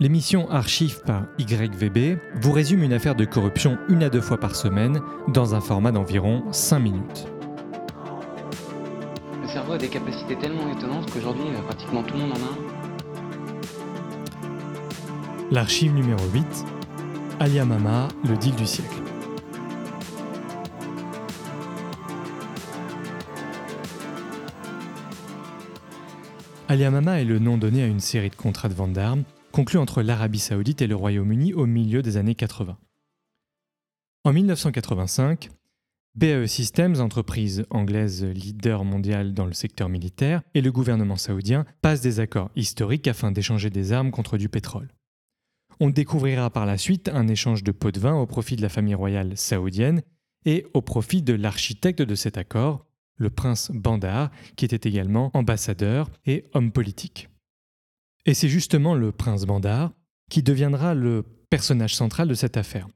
L'émission Archive par YVB vous résume une affaire de corruption une à deux fois par semaine dans un format d'environ 5 minutes. Le cerveau a des capacités tellement étonnantes qu'aujourd'hui, euh, pratiquement tout le monde en a un. L'archive numéro 8, Alia Mama, le deal du siècle. Alia Mama est le nom donné à une série de contrats de vente d'armes conclus entre l'Arabie saoudite et le Royaume-Uni au milieu des années 80. En 1985, BAE Systems, entreprise anglaise leader mondiale dans le secteur militaire, et le gouvernement saoudien passent des accords historiques afin d'échanger des armes contre du pétrole. On découvrira par la suite un échange de pots de vin au profit de la famille royale saoudienne et au profit de l'architecte de cet accord, le prince Bandar, qui était également ambassadeur et homme politique. Et c'est justement le prince Bandar qui deviendra le personnage central de cette affaire.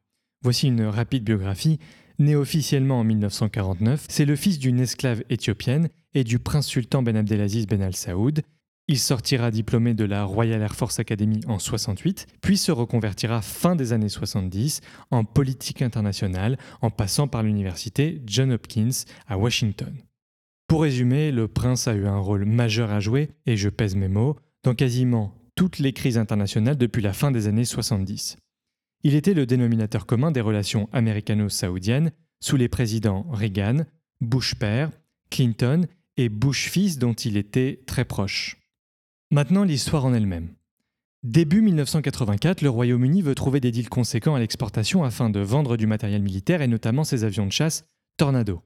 Voici une rapide biographie. Né officiellement en 1949, c'est le fils d'une esclave éthiopienne et du prince sultan Ben Abdelaziz Ben Al Saoud. Il sortira diplômé de la Royal Air Force Academy en 68, puis se reconvertira fin des années 70 en politique internationale en passant par l'université John Hopkins à Washington. Pour résumer, le prince a eu un rôle majeur à jouer, et je pèse mes mots, dans quasiment toutes les crises internationales depuis la fin des années 70. Il était le dénominateur commun des relations américano-saoudiennes sous les présidents Reagan, Bush père, Clinton et Bush fils dont il était très proche. Maintenant l'histoire en elle-même. Début 1984, le Royaume-Uni veut trouver des deals conséquents à l'exportation afin de vendre du matériel militaire et notamment ses avions de chasse Tornado.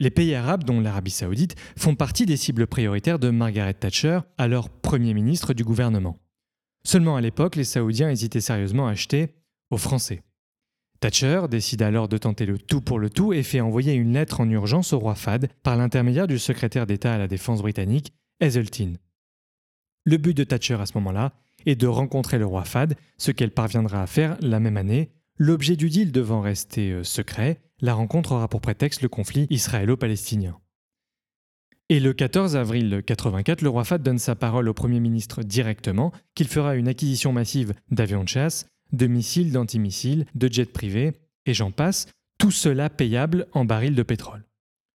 Les pays arabes, dont l'Arabie saoudite, font partie des cibles prioritaires de Margaret Thatcher, alors Premier ministre du gouvernement. Seulement à l'époque, les Saoudiens hésitaient sérieusement à acheter aux Français. Thatcher décide alors de tenter le tout pour le tout et fait envoyer une lettre en urgence au roi Fad par l'intermédiaire du secrétaire d'État à la défense britannique, Hazeltine. Le but de Thatcher à ce moment-là est de rencontrer le roi Fad, ce qu'elle parviendra à faire la même année, l'objet du deal devant rester euh, secret, la rencontre aura pour prétexte le conflit israélo-palestinien. Et le 14 avril 1984, le roi Fahd donne sa parole au Premier ministre directement qu'il fera une acquisition massive d'avions de chasse, de missiles, d'antimissiles, de jets privés, et j'en passe, tout cela payable en barils de pétrole.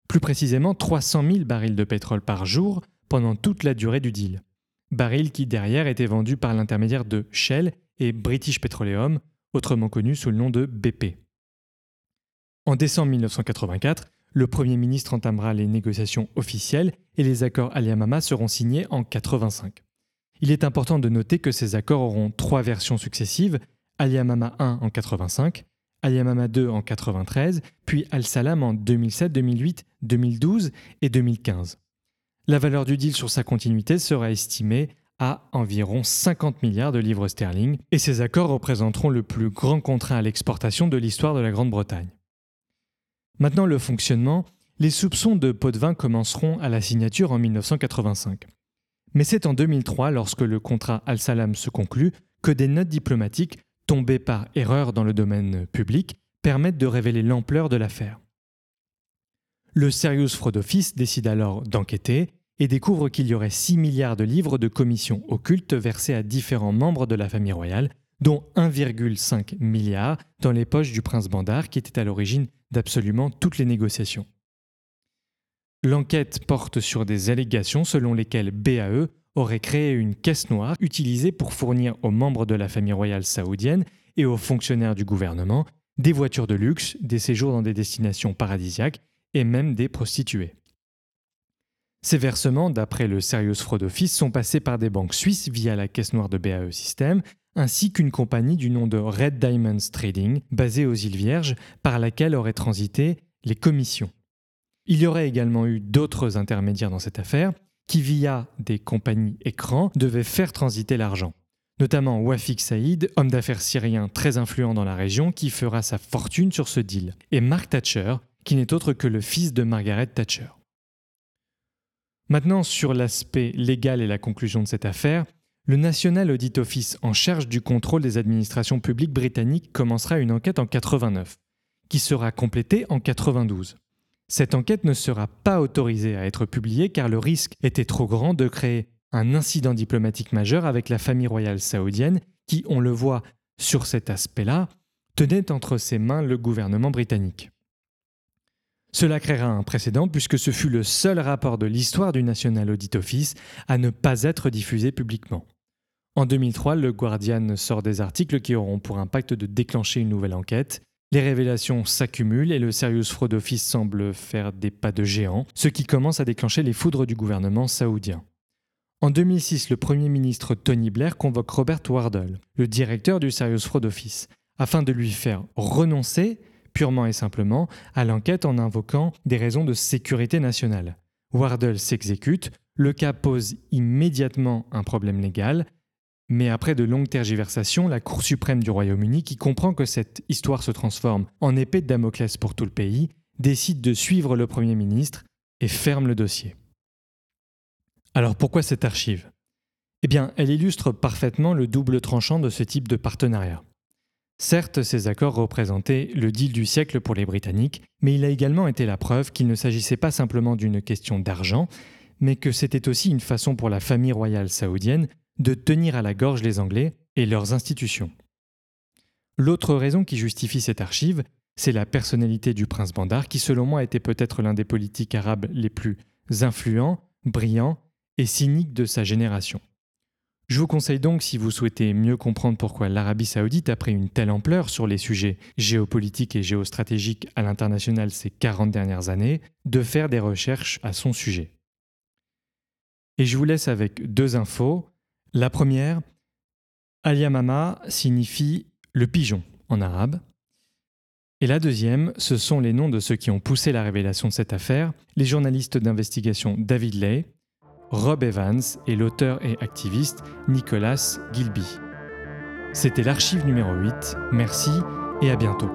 Plus précisément 300 000 barils de pétrole par jour pendant toute la durée du deal. Barils qui derrière étaient vendus par l'intermédiaire de Shell et British Petroleum, autrement connus sous le nom de BP. En décembre 1984, le Premier ministre entamera les négociations officielles et les accords Aliamama seront signés en 1985. Il est important de noter que ces accords auront trois versions successives, Aliamama 1 en 85, Aliamama 2 en 93, puis Al-Salam en 2007, 2008, 2012 et 2015. La valeur du deal sur sa continuité sera estimée à environ 50 milliards de livres sterling, et ces accords représenteront le plus grand contrat à l'exportation de l'histoire de la Grande-Bretagne. Maintenant, le fonctionnement, les soupçons de pot de vin commenceront à la signature en 1985. Mais c'est en 2003, lorsque le contrat Al-Salam se conclut, que des notes diplomatiques, tombées par erreur dans le domaine public, permettent de révéler l'ampleur de l'affaire. Le Serious Fraud Office décide alors d'enquêter et découvre qu'il y aurait 6 milliards de livres de commissions occultes versés à différents membres de la famille royale, dont 1,5 milliard dans les poches du prince Bandar qui était à l'origine d'absolument toutes les négociations. L'enquête porte sur des allégations selon lesquelles BAE aurait créé une caisse noire utilisée pour fournir aux membres de la famille royale saoudienne et aux fonctionnaires du gouvernement des voitures de luxe, des séjours dans des destinations paradisiaques et même des prostituées. Ces versements, d'après le Serious Fraud Office, sont passés par des banques suisses via la caisse noire de BAE System ainsi qu'une compagnie du nom de Red Diamonds Trading, basée aux îles Vierges, par laquelle auraient transité les commissions. Il y aurait également eu d'autres intermédiaires dans cette affaire, qui via des compagnies écrans devaient faire transiter l'argent. Notamment Wafik Saïd, homme d'affaires syrien très influent dans la région, qui fera sa fortune sur ce deal, et Mark Thatcher, qui n'est autre que le fils de Margaret Thatcher. Maintenant, sur l'aspect légal et la conclusion de cette affaire, le National Audit Office en charge du contrôle des administrations publiques britanniques commencera une enquête en 89, qui sera complétée en 92. Cette enquête ne sera pas autorisée à être publiée car le risque était trop grand de créer un incident diplomatique majeur avec la famille royale saoudienne qui, on le voit sur cet aspect-là, tenait entre ses mains le gouvernement britannique. Cela créera un précédent puisque ce fut le seul rapport de l'histoire du National Audit Office à ne pas être diffusé publiquement. En 2003, le Guardian sort des articles qui auront pour impact de déclencher une nouvelle enquête. Les révélations s'accumulent et le Serious Fraud Office semble faire des pas de géant, ce qui commence à déclencher les foudres du gouvernement saoudien. En 2006, le Premier ministre Tony Blair convoque Robert Wardle, le directeur du Serious Fraud Office, afin de lui faire renoncer purement et simplement à l'enquête en invoquant des raisons de sécurité nationale. Wardle s'exécute, le cas pose immédiatement un problème légal, mais après de longues tergiversations, la Cour suprême du Royaume-Uni, qui comprend que cette histoire se transforme en épée de Damoclès pour tout le pays, décide de suivre le Premier ministre et ferme le dossier. Alors pourquoi cette archive? Eh bien, elle illustre parfaitement le double tranchant de ce type de partenariat. Certes, ces accords représentaient le deal du siècle pour les Britanniques, mais il a également été la preuve qu'il ne s'agissait pas simplement d'une question d'argent, mais que c'était aussi une façon pour la famille royale saoudienne de tenir à la gorge les Anglais et leurs institutions. L'autre raison qui justifie cette archive, c'est la personnalité du prince Bandar, qui selon moi était peut-être l'un des politiques arabes les plus influents, brillants et cyniques de sa génération. Je vous conseille donc, si vous souhaitez mieux comprendre pourquoi l'Arabie saoudite a pris une telle ampleur sur les sujets géopolitiques et géostratégiques à l'international ces 40 dernières années, de faire des recherches à son sujet. Et je vous laisse avec deux infos. La première, Al-Yamama signifie le pigeon en arabe. Et la deuxième, ce sont les noms de ceux qui ont poussé la révélation de cette affaire, les journalistes d'investigation David Lay, Rob Evans et l'auteur et activiste Nicolas Gilby. C'était l'archive numéro 8. Merci et à bientôt.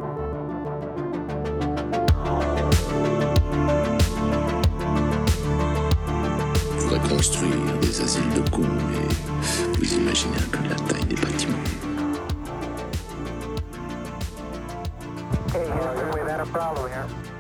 Construire des asiles de cons, mais vous imaginez un peu la taille des bâtiments. Hey, we've had a problem here.